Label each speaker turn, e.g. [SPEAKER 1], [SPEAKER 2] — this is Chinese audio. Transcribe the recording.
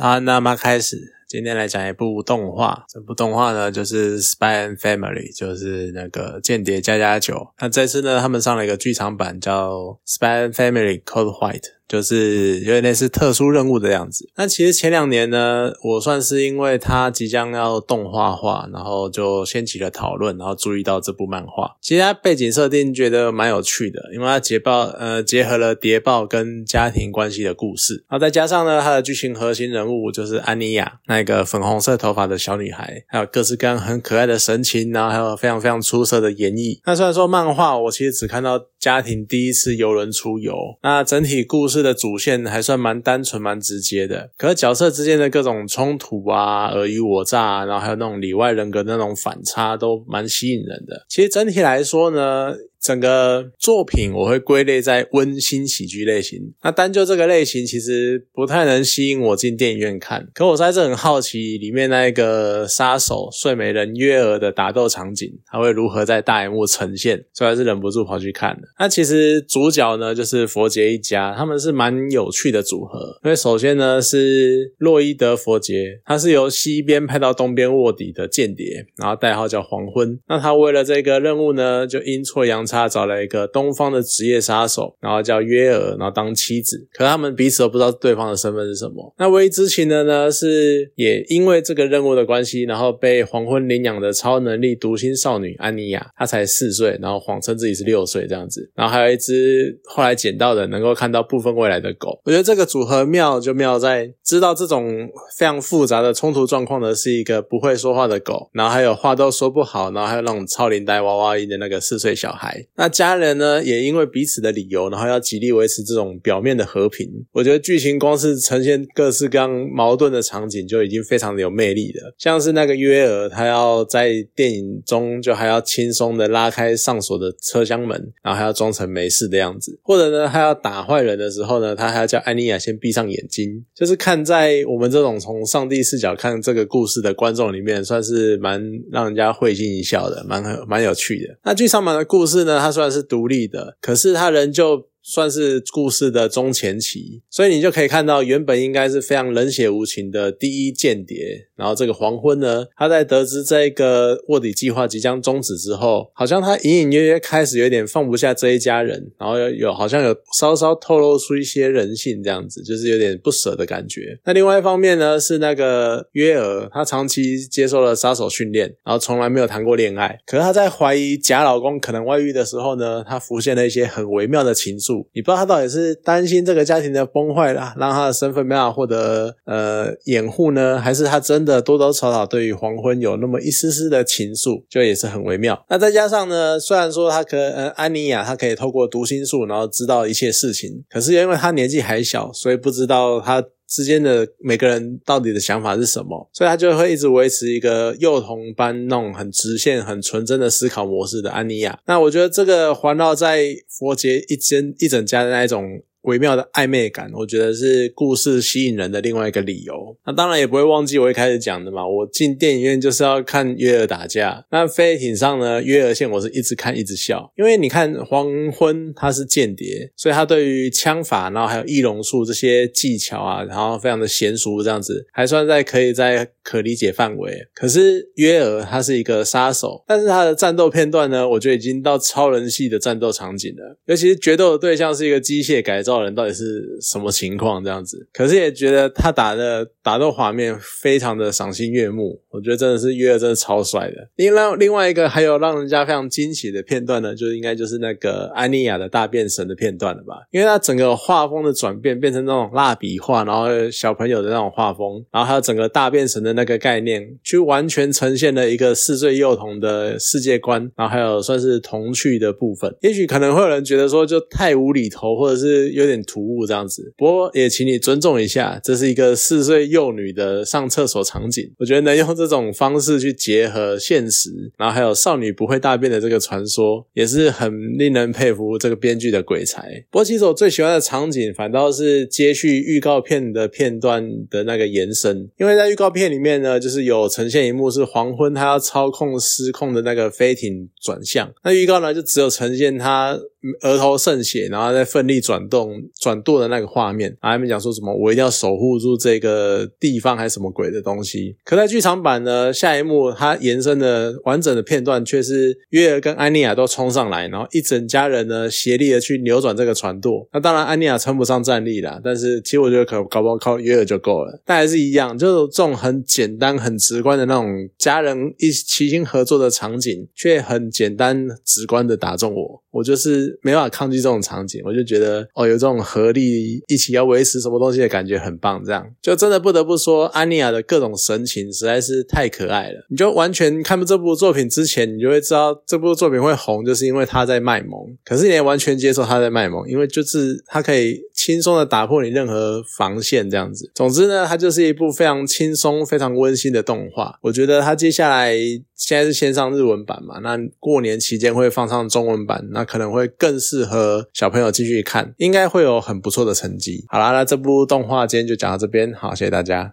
[SPEAKER 1] 啊，那么开始，今天来讲一部动画。这部动画呢，就是《Spy and Family》，就是那个《间谍加加酒》。那这次呢，他们上了一个剧场版，叫《Spy and Family Code White》。就是有点类似特殊任务的样子。那其实前两年呢，我算是因为它即将要动画化，然后就掀起了讨论，然后注意到这部漫画。其实它背景设定觉得蛮有趣的，因为它捷报呃结合了谍报跟家庭关系的故事，然后再加上呢它的剧情核心人物就是安妮亚那个粉红色头发的小女孩，还有各式各样很可爱的神情，然后还有非常非常出色的演绎。那虽然说漫画我其实只看到家庭第一次游轮出游，那整体故事。的主线还算蛮单纯、蛮直接的，可是角色之间的各种冲突啊、尔虞我诈，然后还有那种里外人格的那种反差，都蛮吸引人的。其实整体来说呢。整个作品我会归类在温馨喜剧类型。那单就这个类型，其实不太能吸引我进电影院看。可我在这很好奇，里面那个杀手睡美人约尔的打斗场景，它会如何在大荧幕呈现，所以还是忍不住跑去看的。那其实主角呢，就是佛杰一家，他们是蛮有趣的组合。因为首先呢是洛伊德·佛杰，他是由西边派到东边卧底的间谍，然后代号叫黄昏。那他为了这个任务呢，就阴错阳。他找了一个东方的职业杀手，然后叫约尔，然后当妻子。可他们彼此都不知道对方的身份是什么。那唯一知情的呢，是也因为这个任务的关系，然后被黄昏领养的超能力独心少女安妮亚，她才四岁，然后谎称自己是六岁这样子。然后还有一只后来捡到的能够看到部分未来的狗。我觉得这个组合妙就妙在知道这种非常复杂的冲突状况的是一个不会说话的狗，然后还有话都说不好，然后还有那种超龄带娃娃音的那个四岁小孩。那家人呢，也因为彼此的理由，然后要极力维持这种表面的和平。我觉得剧情光是呈现各式各样矛盾的场景，就已经非常的有魅力了。像是那个约尔，他要在电影中就还要轻松的拉开上锁的车厢门，然后还要装成没事的样子。或者呢，他要打坏人的时候呢，他还要叫安妮亚先闭上眼睛。就是看在我们这种从上帝视角看这个故事的观众里面，算是蛮让人家会心一笑的，蛮蛮有趣的。那剧场版的故事呢？那他虽然是独立的，可是他仍旧。算是故事的中前期，所以你就可以看到，原本应该是非常冷血无情的第一间谍，然后这个黄昏呢，他在得知这个卧底计划即将终止之后，好像他隐隐约约开始有点放不下这一家人，然后有有好像有稍稍透露出一些人性这样子，就是有点不舍的感觉。那另外一方面呢，是那个约尔，他长期接受了杀手训练，然后从来没有谈过恋爱，可是他在怀疑假老公可能外遇的时候呢，他浮现了一些很微妙的情愫。你不知道他到底是担心这个家庭的崩坏啦，让他的身份没法获得呃掩护呢，还是他真的多多少少对于黄昏有那么一丝丝的情愫，就也是很微妙。那再加上呢，虽然说他可呃安妮亚他可以透过读心术然后知道一切事情，可是因为他年纪还小，所以不知道他。之间的每个人到底的想法是什么？所以他就会一直维持一个幼童般那种很直线、很纯真的思考模式的安妮亚。那我觉得这个环绕在佛杰一间一整家的那一种。微妙的暧昧感，我觉得是故事吸引人的另外一个理由。那当然也不会忘记我一开始讲的嘛，我进电影院就是要看约尔打架。那飞艇上呢，约尔线我是一直看一直笑，因为你看黄昏他是间谍，所以他对于枪法，然后还有易容术这些技巧啊，然后非常的娴熟，这样子还算在可以在可理解范围。可是约尔他是一个杀手，但是他的战斗片段呢，我觉得已经到超人系的战斗场景了，尤其是决斗的对象是一个机械改造。到人到底是什么情况？这样子，可是也觉得他打的打斗画面非常的赏心悦目。我觉得真的是约尔真的超帅的。另外另外一个还有让人家非常惊喜的片段呢，就应该就是那个安妮亚的大变神的片段了吧？因为他整个画风的转变变成那种蜡笔画，然后小朋友的那种画风，然后还有整个大变神的那个概念，就完全呈现了一个四岁幼童的世界观，然后还有算是童趣的部分。也许可能会有人觉得说就太无厘头，或者是有点突兀这样子。不过也请你尊重一下，这是一个四岁幼女的上厕所场景。我觉得能用。这种方式去结合现实，然后还有少女不会大便的这个传说，也是很令人佩服这个编剧的鬼才。不过，其实我最喜欢的场景反倒是接续预告片的片段的那个延伸，因为在预告片里面呢，就是有呈现一幕是黄昏，他要操控失控的那个飞艇转向，那预告呢就只有呈现他额头渗血，然后在奋力转动，转舵的那个画面，啊，他们讲说什么我一定要守护住这个地方还是什么鬼的东西。可在剧场版呢，下一幕它延伸的完整的片段却是约尔跟安妮亚都冲上来，然后一整家人呢协力的去扭转这个船舵。那当然安妮亚称不上战力啦，但是其实我觉得可搞不好靠约尔就够了。但还是一样，就是这种很简单、很直观的那种家人一齐心合作的场景，却很简单直观的打中我。我就是没办法抗拒这种场景，我就觉得哦，有这种合力一起要维持什么东西的感觉很棒。这样就真的不得不说，安妮亚的各种神情实在是太可爱了。你就完全看这部作品之前，你就会知道这部作品会红，就是因为他在卖萌。可是你也完全接受他在卖萌，因为就是他可以轻松的打破你任何防线这样子。总之呢，它就是一部非常轻松、非常温馨的动画。我觉得它接下来现在是先上日文版嘛，那过年期间会放上中文版，那可能会更适合小朋友继续看，应该会有很不错的成绩。好啦，那这部动画今天就讲到这边，好，谢谢大家。